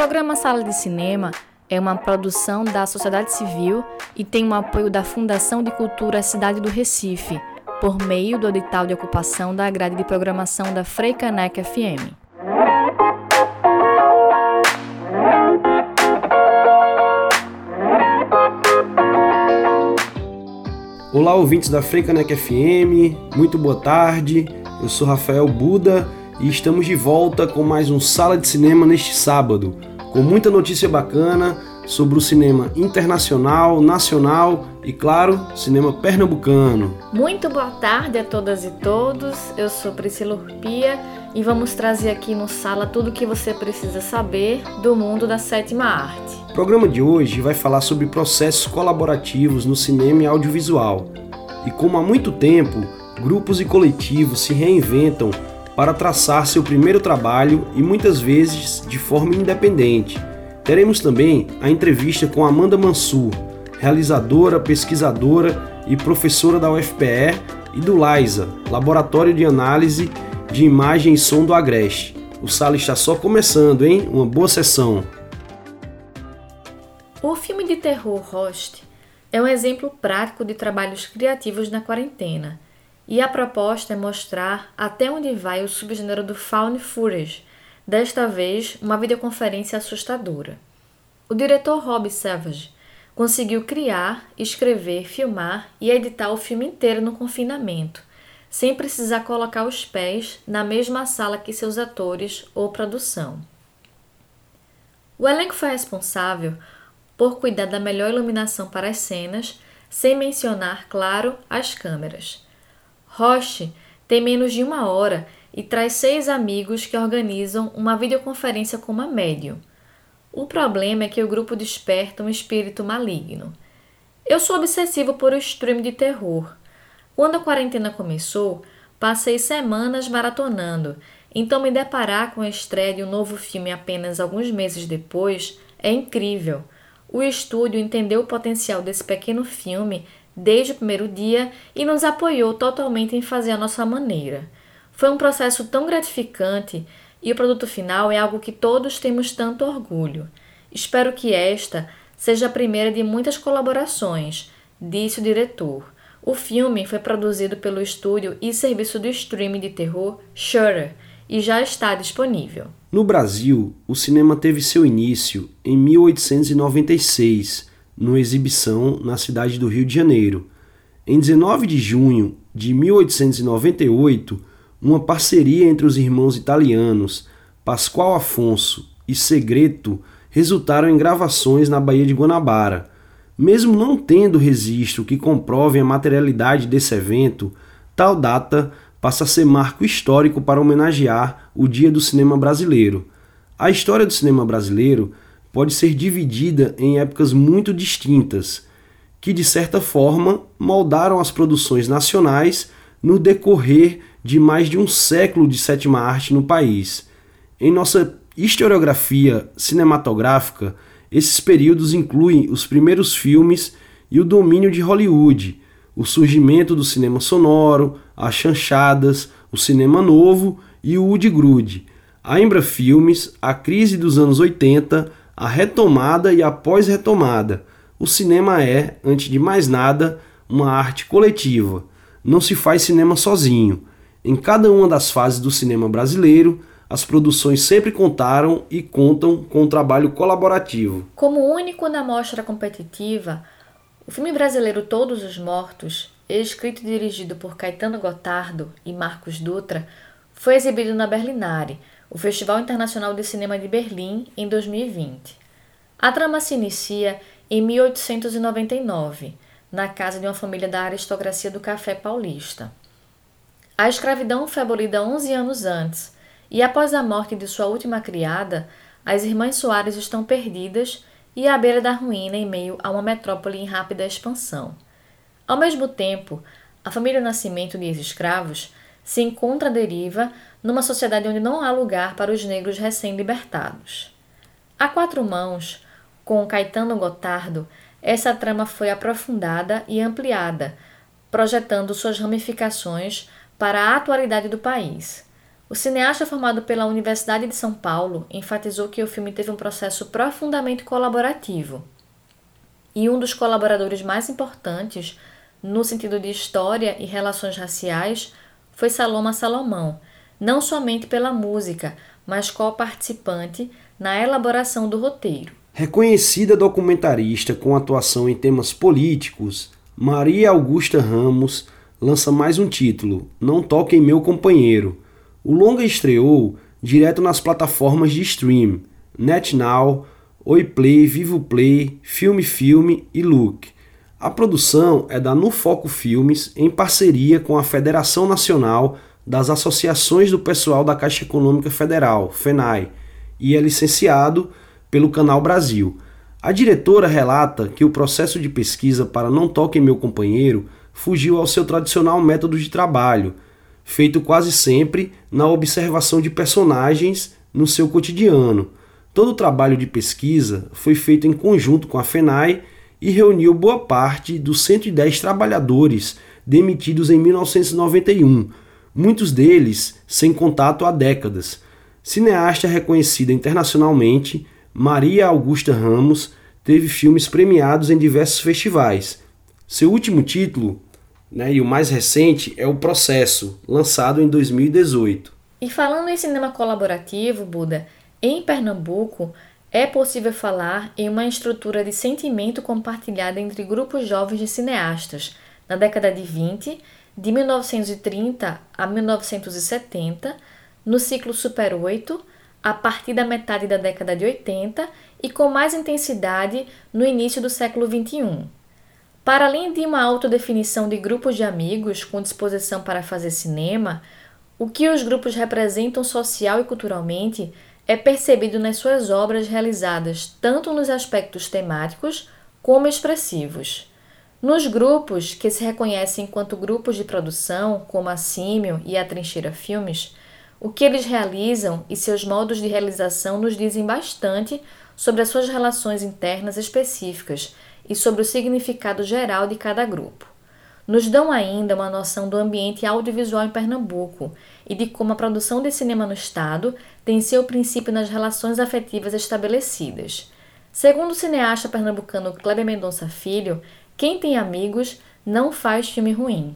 programa Sala de Cinema é uma produção da sociedade civil e tem o apoio da Fundação de Cultura Cidade do Recife, por meio do edital de ocupação da grade de programação da Freicaneca FM. Olá, ouvintes da Freicaneca FM, muito boa tarde. Eu sou Rafael Buda e estamos de volta com mais um Sala de Cinema neste sábado, com muita notícia bacana sobre o cinema internacional, nacional e, claro, cinema pernambucano. Muito boa tarde a todas e todos. Eu sou Priscila Urpia e vamos trazer aqui no Sala tudo o que você precisa saber do mundo da sétima arte. O programa de hoje vai falar sobre processos colaborativos no cinema e audiovisual e como há muito tempo grupos e coletivos se reinventam para traçar seu primeiro trabalho e muitas vezes de forma independente. Teremos também a entrevista com Amanda Mansur, realizadora, pesquisadora e professora da UFPE e do LISA, Laboratório de Análise de Imagem e Som do Agreste. O sala está só começando, hein? Uma boa sessão. O filme de terror Host é um exemplo prático de trabalhos criativos na quarentena e a proposta é mostrar até onde vai o subgênero do found footage, desta vez uma videoconferência assustadora. O diretor Rob Savage conseguiu criar, escrever, filmar e editar o filme inteiro no confinamento, sem precisar colocar os pés na mesma sala que seus atores ou produção. O elenco foi responsável por cuidar da melhor iluminação para as cenas, sem mencionar, claro, as câmeras. Roche tem menos de uma hora e traz seis amigos que organizam uma videoconferência com uma médium. O problema é que o grupo desperta um espírito maligno. Eu sou obsessivo por o stream de terror. Quando a quarentena começou, passei semanas maratonando, então me deparar com a estreia de um novo filme apenas alguns meses depois é incrível. O estúdio entendeu o potencial desse pequeno filme desde o primeiro dia e nos apoiou totalmente em fazer a nossa maneira. Foi um processo tão gratificante e o produto final é algo que todos temos tanto orgulho. Espero que esta seja a primeira de muitas colaborações, disse o diretor. O filme foi produzido pelo estúdio e serviço de streaming de terror Shutter e já está disponível. No Brasil, o cinema teve seu início em 1896 numa exibição na cidade do Rio de Janeiro. Em 19 de junho de 1898, uma parceria entre os irmãos italianos Pascoal Afonso e Segreto resultaram em gravações na Baía de Guanabara. Mesmo não tendo registro que comprove a materialidade desse evento, tal data passa a ser marco histórico para homenagear o Dia do Cinema Brasileiro. A história do cinema brasileiro pode ser dividida em épocas muito distintas, que de certa forma moldaram as produções nacionais no decorrer de mais de um século de sétima arte no país. Em nossa historiografia cinematográfica, esses períodos incluem os primeiros filmes e o domínio de Hollywood, o surgimento do cinema sonoro, as chanchadas, o cinema novo e o Wood Grude, a Embra Filmes, a crise dos anos 80, a retomada e a pós-retomada. O cinema é, antes de mais nada, uma arte coletiva. Não se faz cinema sozinho. Em cada uma das fases do cinema brasileiro, as produções sempre contaram e contam com um trabalho colaborativo. Como único na mostra competitiva, o filme brasileiro Todos os Mortos, escrito e dirigido por Caetano Gotardo e Marcos Dutra, foi exibido na Berlinale, o Festival Internacional de Cinema de Berlim, em 2020. A trama se inicia em 1899, na casa de uma família da aristocracia do café paulista. A escravidão foi abolida 11 anos antes, e após a morte de sua última criada, as irmãs Soares estão perdidas e à beira da ruína em meio a uma metrópole em rápida expansão. Ao mesmo tempo, a família Nascimento de ex-escravos se encontra à deriva numa sociedade onde não há lugar para os negros recém-libertados. A quatro mãos, com Caetano Gotardo, essa trama foi aprofundada e ampliada, projetando suas ramificações para a atualidade do país. O cineasta formado pela Universidade de São Paulo enfatizou que o filme teve um processo profundamente colaborativo. E um dos colaboradores mais importantes, no sentido de história e relações raciais, foi Saloma Salomão, não somente pela música, mas co-participante na elaboração do roteiro. Reconhecida documentarista com atuação em temas políticos, Maria Augusta Ramos lança mais um título, Não Toquem Meu Companheiro. O longa estreou direto nas plataformas de stream, NetNow, Oiplay, Vivo Play, Filme Filme e Look. A produção é da No Foco Filmes em parceria com a Federação Nacional das Associações do Pessoal da Caixa Econômica Federal, FENAI, e é licenciado pelo Canal Brasil. A diretora relata que o processo de pesquisa para Não Toque Meu Companheiro fugiu ao seu tradicional método de trabalho, feito quase sempre na observação de personagens no seu cotidiano. Todo o trabalho de pesquisa foi feito em conjunto com a FENAI e reuniu boa parte dos 110 trabalhadores demitidos em 1991, muitos deles sem contato há décadas. Cineasta reconhecida internacionalmente, Maria Augusta Ramos teve filmes premiados em diversos festivais. Seu último título, né, e o mais recente, é O Processo, lançado em 2018. E falando em cinema colaborativo, Buda, em Pernambuco é possível falar em uma estrutura de sentimento compartilhada entre grupos jovens de cineastas na década de 20, de 1930 a 1970, no ciclo Super 8, a partir da metade da década de 80 e com mais intensidade no início do século 21. Para além de uma autodefinição de grupos de amigos com disposição para fazer cinema, o que os grupos representam social e culturalmente é percebido nas suas obras realizadas tanto nos aspectos temáticos como expressivos. Nos grupos, que se reconhecem enquanto grupos de produção, como a Símio e a Trincheira Filmes, o que eles realizam e seus modos de realização nos dizem bastante sobre as suas relações internas específicas e sobre o significado geral de cada grupo. Nos dão ainda uma noção do ambiente audiovisual em Pernambuco e de como a produção de cinema no Estado tem seu princípio nas relações afetivas estabelecidas. Segundo o cineasta pernambucano Kleber Mendonça Filho, quem tem amigos não faz filme ruim.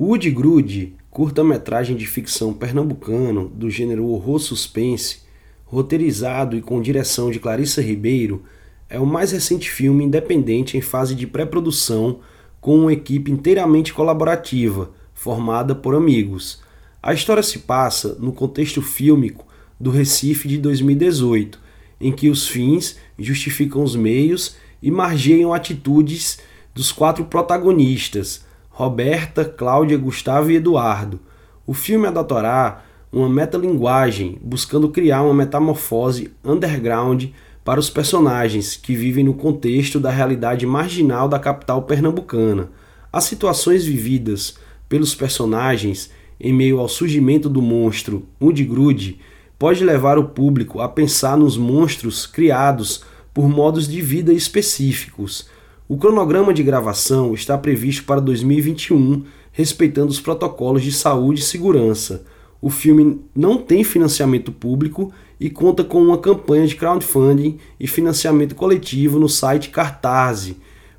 Woody Grude curta-metragem de ficção pernambucano do gênero horror suspense, roteirizado e com direção de Clarissa Ribeiro, é o mais recente filme independente em fase de pré-produção com uma equipe inteiramente colaborativa, formada por amigos. A história se passa no contexto fílmico do Recife de 2018, em que os fins justificam os meios e margeiam atitudes dos quatro protagonistas, Roberta, Cláudia, Gustavo e Eduardo. O filme adotará uma metalinguagem, buscando criar uma metamorfose underground para os personagens que vivem no contexto da realidade marginal da capital pernambucana. As situações vividas pelos personagens em meio ao surgimento do monstro Woody Grude pode levar o público a pensar nos monstros criados por modos de vida específicos, o cronograma de gravação está previsto para 2021, respeitando os protocolos de saúde e segurança. O filme não tem financiamento público e conta com uma campanha de crowdfunding e financiamento coletivo no site Cartaz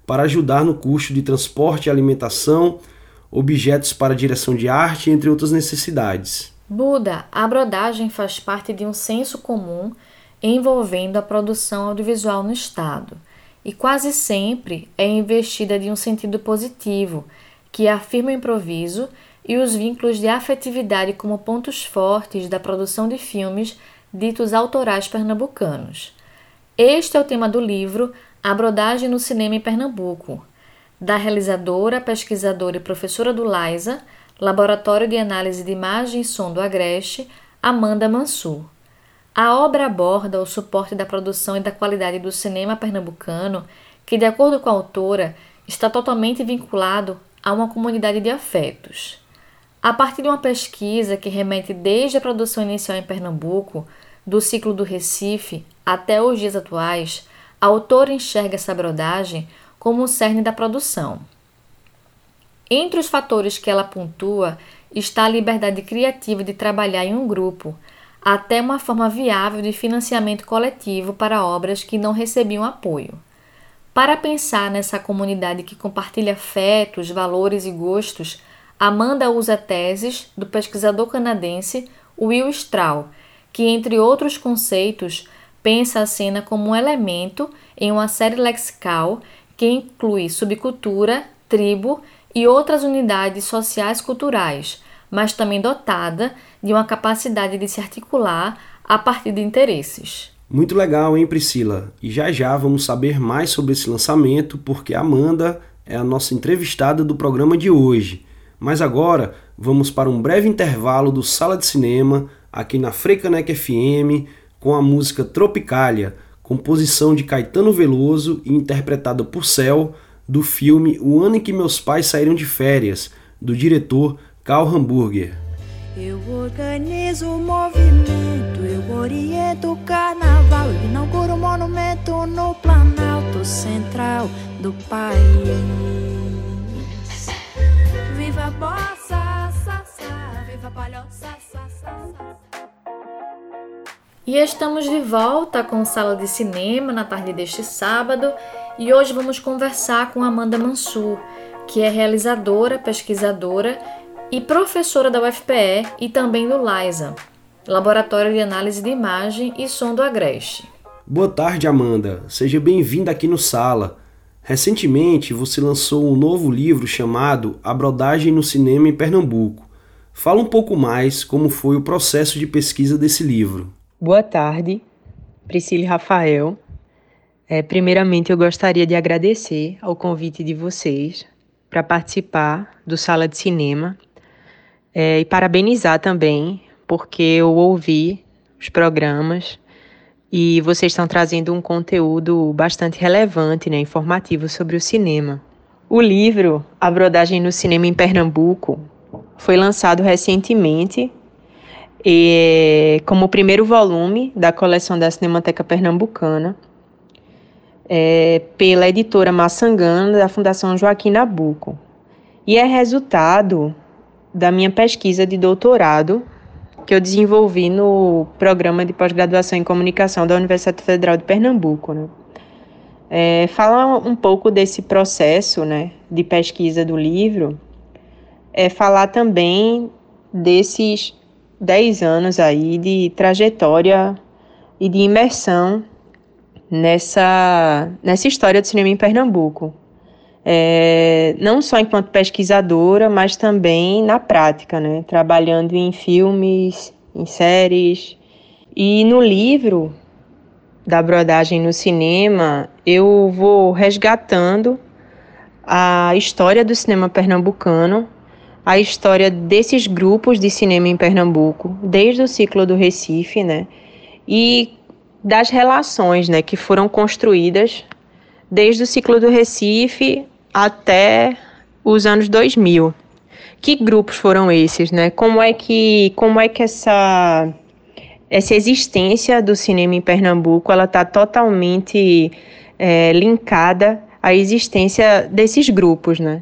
para ajudar no custo de transporte e alimentação, objetos para direção de arte, entre outras necessidades. Buda, a brodagem faz parte de um senso comum envolvendo a produção audiovisual no Estado e quase sempre é investida de um sentido positivo, que afirma o improviso e os vínculos de afetividade como pontos fortes da produção de filmes ditos autorais pernambucanos. Este é o tema do livro A Brodagem no Cinema em Pernambuco, da realizadora, pesquisadora e professora do LAISA, Laboratório de Análise de Imagem e Som do Agreste, Amanda Mansur. A obra aborda o suporte da produção e da qualidade do cinema pernambucano, que, de acordo com a autora, está totalmente vinculado a uma comunidade de afetos. A partir de uma pesquisa que remete desde a produção inicial em Pernambuco, do ciclo do Recife até os dias atuais, a autora enxerga essa brodagem como o cerne da produção. Entre os fatores que ela pontua está a liberdade criativa de trabalhar em um grupo, até uma forma viável de financiamento coletivo para obras que não recebiam apoio. Para pensar nessa comunidade que compartilha afetos, valores e gostos, Amanda usa teses do pesquisador canadense Will Strahl, que, entre outros conceitos, pensa a cena como um elemento em uma série lexical que inclui subcultura, tribo e outras unidades sociais culturais, mas também dotada de uma capacidade de se articular a partir de interesses. Muito legal, hein, Priscila? E já já vamos saber mais sobre esse lançamento, porque Amanda é a nossa entrevistada do programa de hoje. Mas agora vamos para um breve intervalo do Sala de Cinema, aqui na Frecanec FM, com a música Tropicália, composição de Caetano Veloso e interpretada por Céu, do filme O Ano em que Meus Pais Saíram de Férias, do diretor Karl Hamburger. Eu organizo o movimento, eu oriento o carnaval, eu inauguro o monumento no Planalto Central do país. Viva a bossa, sa, viva a palhoça. E estamos de volta com Sala de Cinema na tarde deste sábado e hoje vamos conversar com Amanda Mansur, que é realizadora, pesquisadora e professora da UFPE e também do LISA, Laboratório de Análise de Imagem e Som do Agreste. Boa tarde, Amanda. Seja bem-vinda aqui no Sala. Recentemente você lançou um novo livro chamado A Brodagem no Cinema em Pernambuco. Fala um pouco mais como foi o processo de pesquisa desse livro. Boa tarde, Priscila e Rafael. É, primeiramente, eu gostaria de agradecer ao convite de vocês para participar do Sala de Cinema é, e parabenizar também, porque eu ouvi os programas e vocês estão trazendo um conteúdo bastante relevante, né, informativo sobre o cinema. O livro A Brodagem no Cinema em Pernambuco foi lançado recentemente e, como primeiro volume da coleção da Cinemateca Pernambucana, é, pela editora Massangana da Fundação Joaquim Nabuco. E é resultado da minha pesquisa de doutorado que eu desenvolvi no programa de pós-graduação em comunicação da Universidade Federal de Pernambuco. Né? É, falar um pouco desse processo né, de pesquisa do livro é falar também desses 10 anos aí de trajetória e de imersão nessa, nessa história do cinema em Pernambuco é, não só enquanto pesquisadora, mas também na prática, né? trabalhando em filmes, em séries. E no livro da brodagem no cinema, eu vou resgatando a história do cinema pernambucano, a história desses grupos de cinema em Pernambuco, desde o ciclo do Recife, né? E das relações, né, que foram construídas desde o ciclo do Recife até os anos 2000. Que grupos foram esses, né? Como é que, como é que essa essa existência do cinema em Pernambuco ela está totalmente é, linkada à existência desses grupos, né?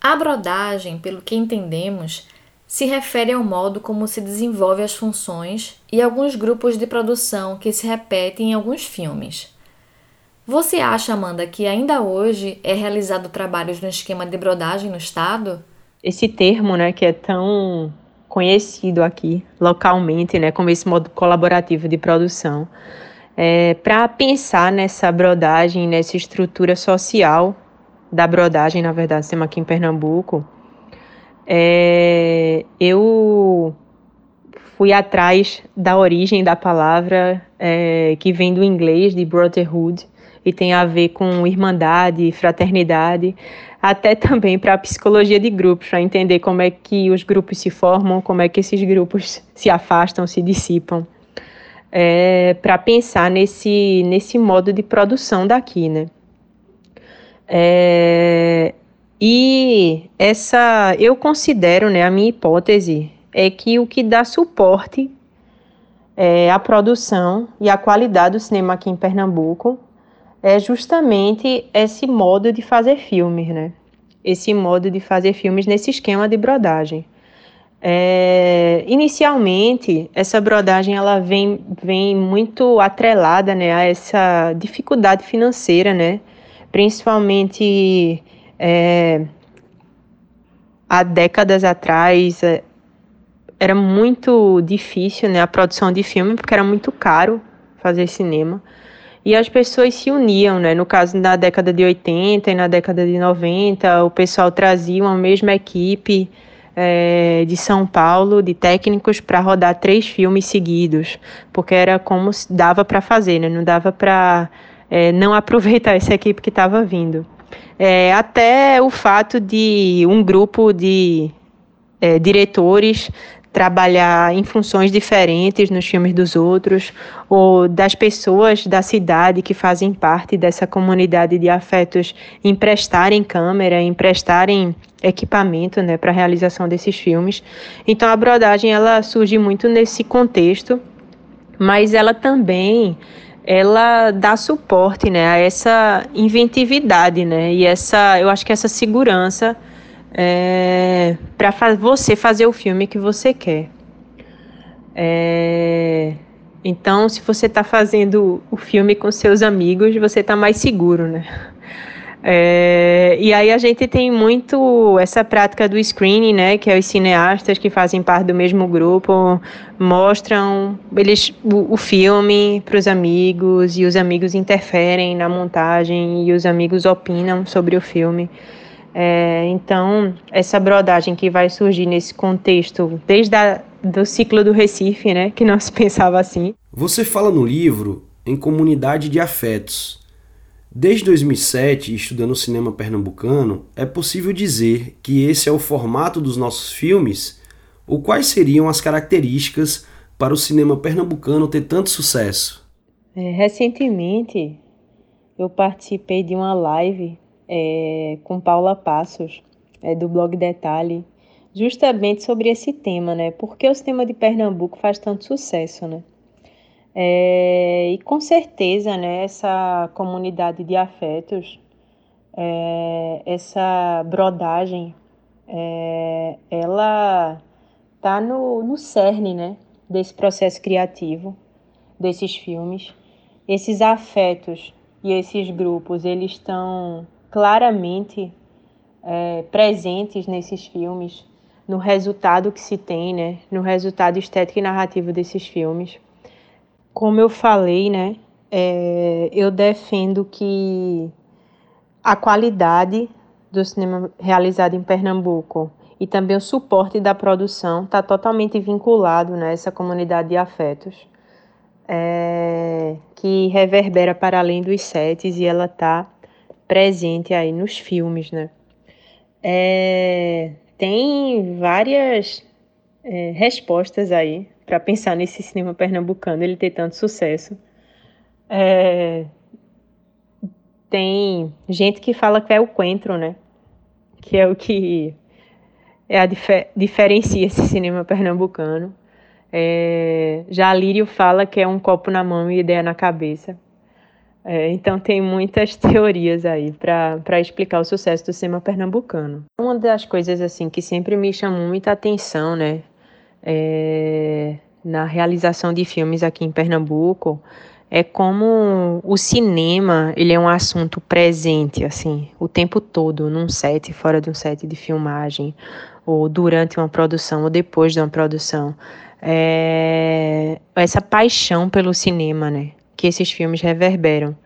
A brodagem, pelo que entendemos, se refere ao modo como se desenvolve as funções e alguns grupos de produção que se repetem em alguns filmes. Você acha, Amanda, que ainda hoje é realizado trabalhos no esquema de brodagem no estado? Esse termo, né, que é tão conhecido aqui localmente, né, como esse modo colaborativo de produção, é, para pensar nessa brodagem, nessa estrutura social da brodagem, na verdade, temos aqui em Pernambuco, é, eu fui atrás da origem da palavra é, que vem do inglês de brotherhood, e tem a ver com irmandade, fraternidade, até também para a psicologia de grupos, para entender como é que os grupos se formam, como é que esses grupos se afastam, se dissipam, é, para pensar nesse, nesse modo de produção daqui, né? É, e essa, eu considero, né, a minha hipótese é que o que dá suporte é, à produção e à qualidade do cinema aqui em Pernambuco é justamente esse modo de fazer filmes, né? Esse modo de fazer filmes nesse esquema de brodagem. É, inicialmente, essa brodagem ela vem, vem muito atrelada né, a essa dificuldade financeira, né? principalmente é, há décadas atrás. É, era muito difícil né, a produção de filme, porque era muito caro fazer cinema. E as pessoas se uniam, né? No caso, na década de 80 e na década de 90, o pessoal trazia uma mesma equipe é, de São Paulo, de técnicos, para rodar três filmes seguidos, porque era como dava para fazer, né? Não dava para é, não aproveitar essa equipe que estava vindo. É, até o fato de um grupo de é, diretores trabalhar em funções diferentes nos filmes dos outros, ou das pessoas da cidade que fazem parte dessa comunidade de afetos emprestarem câmera, emprestarem equipamento né, para a realização desses filmes. Então a brodagem ela surge muito nesse contexto, mas ela também ela dá suporte né, a essa inventividade né, e essa, eu acho que essa segurança é, para fa você fazer o filme que você quer. É, então, se você está fazendo o filme com seus amigos, você está mais seguro, né? É, e aí a gente tem muito essa prática do screening, né? Que é os cineastas que fazem parte do mesmo grupo mostram eles o, o filme para os amigos e os amigos interferem na montagem e os amigos opinam sobre o filme. É, então, essa brodagem que vai surgir nesse contexto, desde a, do ciclo do Recife, né, que não se pensava assim. Você fala no livro em comunidade de afetos. Desde 2007, estudando cinema pernambucano, é possível dizer que esse é o formato dos nossos filmes? Ou quais seriam as características para o cinema pernambucano ter tanto sucesso? É, recentemente, eu participei de uma live é, com Paula Passos, é, do blog Detalhe, justamente sobre esse tema, né? Por que o cinema de Pernambuco faz tanto sucesso, né? É, e com certeza, né, essa comunidade de afetos, é, essa brodagem, é, ela tá no, no cerne, né, desse processo criativo, desses filmes. Esses afetos e esses grupos, eles estão claramente é, presentes nesses filmes, no resultado que se tem, né? No resultado estético e narrativo desses filmes. Como eu falei, né? É, eu defendo que a qualidade do cinema realizado em Pernambuco e também o suporte da produção está totalmente vinculado né, comunidade de afetos, é, que reverbera para além dos sets e ela está presente aí nos filmes, né? É, tem várias é, respostas aí para pensar nesse cinema pernambucano ele ter tanto sucesso. É, tem gente que fala que é o coentro, né? Que é o que é a difer diferencia esse cinema pernambucano. É, já Lírio fala que é um copo na mão e ideia na cabeça. É, então tem muitas teorias aí para explicar o sucesso do cinema pernambucano. Uma das coisas assim que sempre me chamou muita atenção, né, é, na realização de filmes aqui em Pernambuco, é como o cinema ele é um assunto presente assim o tempo todo num set, fora de um set de filmagem, ou durante uma produção ou depois de uma produção. É, essa paixão pelo cinema, né? Que esses filmes reverberam.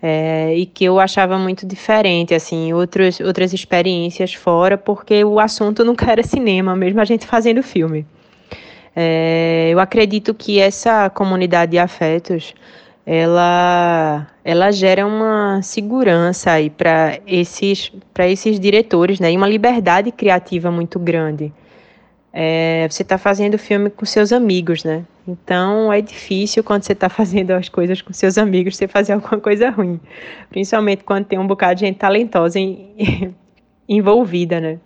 É, e que eu achava muito diferente, assim, outros, outras experiências fora, porque o assunto nunca era cinema, mesmo a gente fazendo filme. É, eu acredito que essa comunidade de afetos, ela, ela gera uma segurança aí para esses, esses diretores, né, e uma liberdade criativa muito grande é, você está fazendo filme com seus amigos, né? Então é difícil quando você está fazendo as coisas com seus amigos você fazer alguma coisa ruim, principalmente quando tem um bocado de gente talentosa em, envolvida, né?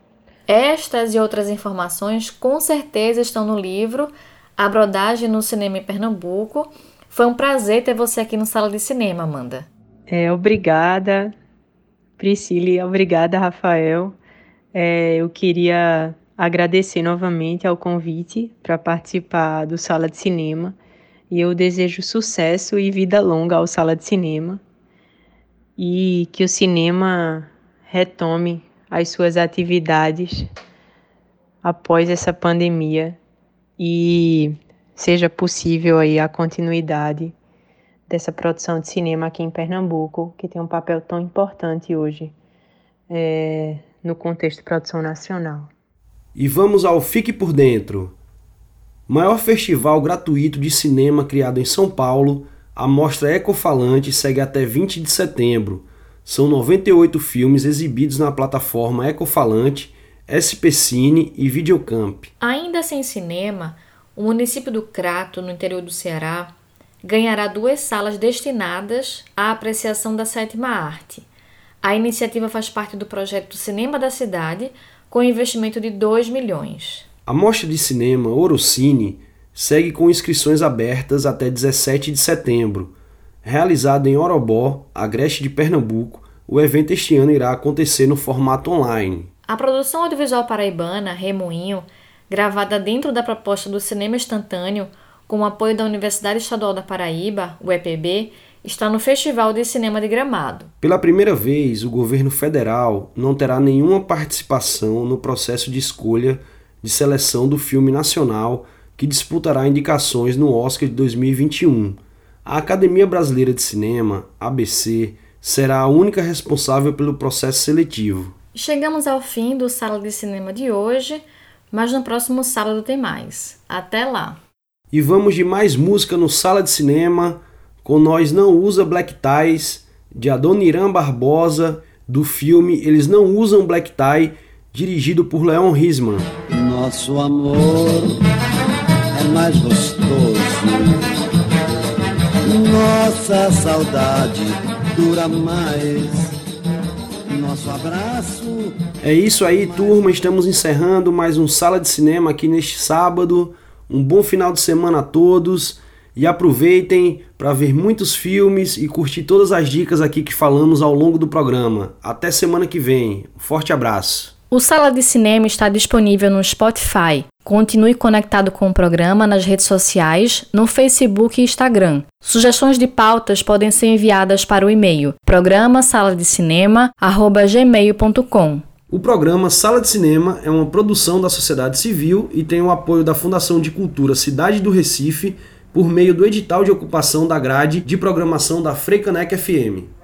Estas e outras informações com certeza estão no livro A Brodagem no Cinema em Pernambuco. Foi um prazer ter você aqui no Sala de Cinema, Amanda. É, obrigada, Priscila, obrigada, Rafael. É, eu queria agradecer novamente ao convite para participar do Sala de Cinema. E eu desejo sucesso e vida longa ao Sala de Cinema. E que o cinema retome as suas atividades após essa pandemia. E seja possível aí a continuidade dessa produção de cinema aqui em Pernambuco, que tem um papel tão importante hoje é, no contexto de produção nacional. E vamos ao Fique por Dentro. Maior festival gratuito de cinema criado em São Paulo, a mostra Ecofalante segue até 20 de setembro. São 98 filmes exibidos na plataforma Ecofalante, SP Cine e Videocamp. Ainda sem cinema, o município do Crato, no interior do Ceará, ganhará duas salas destinadas à apreciação da sétima arte. A iniciativa faz parte do projeto Cinema da Cidade, com investimento de 2 milhões. A mostra de cinema Orocine segue com inscrições abertas até 17 de setembro. Realizado em Orobó, agreste de Pernambuco, o evento este ano irá acontecer no formato online. A produção audiovisual paraibana, Remoinho, gravada dentro da proposta do cinema instantâneo, com o apoio da Universidade Estadual da Paraíba, o EPB, está no Festival de Cinema de Gramado. Pela primeira vez, o governo federal não terá nenhuma participação no processo de escolha de seleção do filme nacional que disputará indicações no Oscar de 2021. A Academia Brasileira de Cinema, ABC, será a única responsável pelo processo seletivo. Chegamos ao fim do Sala de Cinema de hoje, mas no próximo sábado tem mais. Até lá! E vamos de mais música no Sala de Cinema, com Nós Não Usa Black Ties, de Adoniran Barbosa, do filme Eles Não Usam Black Tie, dirigido por Leon Risman. Nosso amor é mais gostoso, nossa saudade dura mais. Nosso abraço. É isso aí, turma. Estamos encerrando mais um Sala de Cinema aqui neste sábado. Um bom final de semana a todos e aproveitem para ver muitos filmes e curtir todas as dicas aqui que falamos ao longo do programa. Até semana que vem. Um forte abraço. O Sala de Cinema está disponível no Spotify. Continue conectado com o programa nas redes sociais, no Facebook e Instagram. Sugestões de pautas podem ser enviadas para o e-mail programa sala de. O programa Sala de Cinema é uma produção da sociedade civil e tem o apoio da Fundação de Cultura Cidade do Recife por meio do edital de ocupação da grade de programação da Freicanec FM.